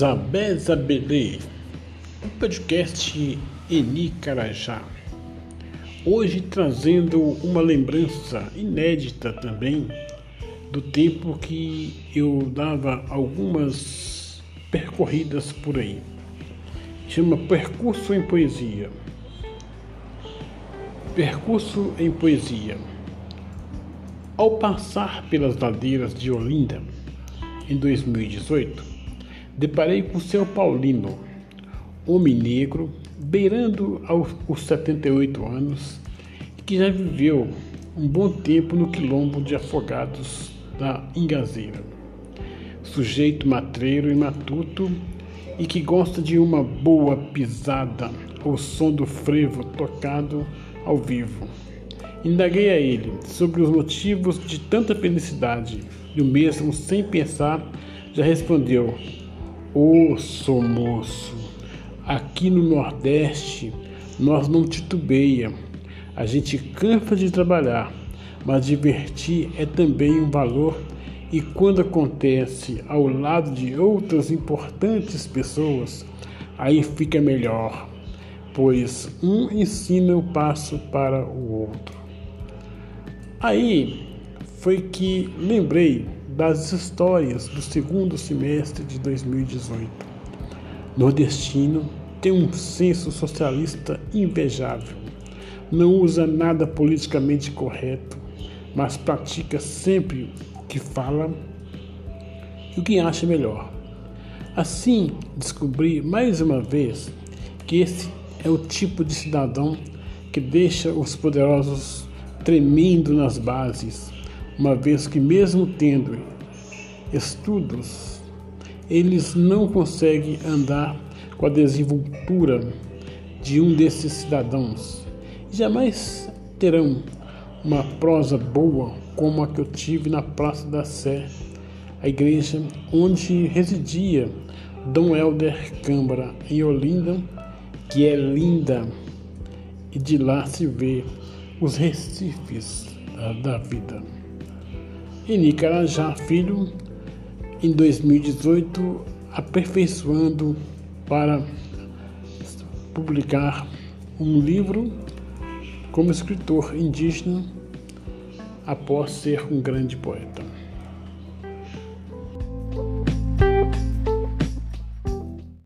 Zabé Zabelê, podcast Eni Carajá. Hoje trazendo uma lembrança inédita também do tempo que eu dava algumas percorridas por aí. Chama Percurso em Poesia. Percurso em Poesia. Ao passar pelas ladeiras de Olinda, em 2018, deparei com o seu Paulino, homem negro, beirando aos 78 anos, que já viveu um bom tempo no quilombo de afogados da Ingazeira. Sujeito matreiro e matuto e que gosta de uma boa pisada ao som do frevo tocado ao vivo. Indaguei a ele sobre os motivos de tanta felicidade e o mesmo, sem pensar, já respondeu: Oh, moço, aqui no Nordeste nós não titubeia. A gente cansa de trabalhar, mas divertir é também um valor e quando acontece ao lado de outras importantes pessoas, aí fica melhor, pois um ensina o passo para o outro. Aí foi que lembrei das histórias do segundo semestre de 2018. Nordestino tem um senso socialista invejável. Não usa nada politicamente correto, mas pratica sempre o que fala e o que acha melhor. Assim, descobri mais uma vez que esse é o tipo de cidadão que deixa os poderosos tremendo nas bases uma vez que, mesmo tendo estudos, eles não conseguem andar com a desenvoltura de um desses cidadãos. Jamais terão uma prosa boa como a que eu tive na Praça da Sé, a igreja onde residia Dom Helder Câmara, em Olinda, que é linda, e de lá se vê os recifes da vida. E Nicarajá Filho, em 2018, aperfeiçoando para publicar um livro como escritor indígena após ser um grande poeta.